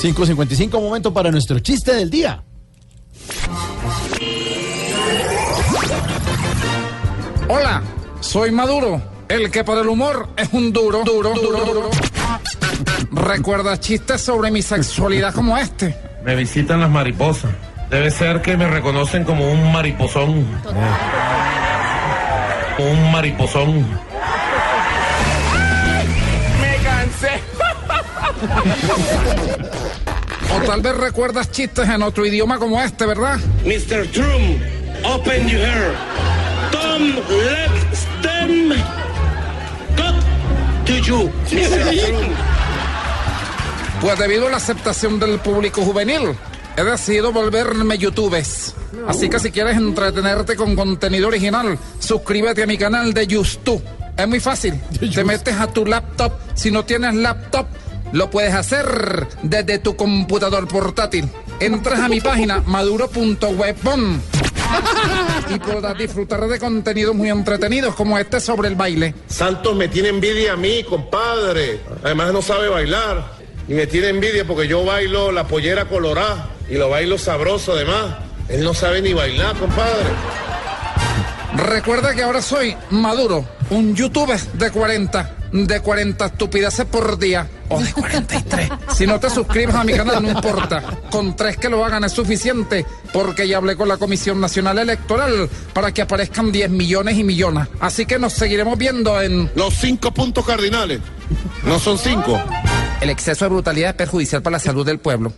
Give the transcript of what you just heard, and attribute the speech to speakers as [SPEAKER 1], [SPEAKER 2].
[SPEAKER 1] 5.55, momento para nuestro chiste del día.
[SPEAKER 2] Hola, soy Maduro, el que para el humor es un duro, duro, duro, duro. ¿Recuerdas chistes sobre mi sexualidad como este?
[SPEAKER 3] Me visitan las mariposas. Debe ser que me reconocen como un mariposón. Un mariposón.
[SPEAKER 2] Me cansé. o tal vez recuerdas chistes en otro idioma como este, ¿verdad?
[SPEAKER 4] Mr. Trump, open your hair. Tom left stem. Cut to you, Mr. Trump.
[SPEAKER 2] Pues debido a la aceptación del público juvenil, he decidido volverme youtubes. Así que si quieres entretenerte con contenido original, suscríbete a mi canal de YouTube. Es muy fácil. Te metes a tu laptop. Si no tienes laptop, lo puedes hacer desde tu computador portátil. Entras a mi página maduro.webpon y podrás disfrutar de contenidos muy entretenidos como este sobre el baile.
[SPEAKER 5] Santos me tiene envidia a mí, compadre. Además no sabe bailar. Y me tiene envidia porque yo bailo la pollera colorada y lo bailo sabroso además. Él no sabe ni bailar, compadre.
[SPEAKER 2] Recuerda que ahora soy Maduro, un youtuber de 40, de 40 estupideces por día. O de 43. Si no te suscribes a mi canal, no importa. Con tres que lo hagan es suficiente, porque ya hablé con la Comisión Nacional Electoral para que aparezcan 10 millones y millones. Así que nos seguiremos viendo en...
[SPEAKER 5] Los cinco puntos cardinales. No son cinco.
[SPEAKER 2] El exceso de brutalidad es perjudicial para la salud del pueblo.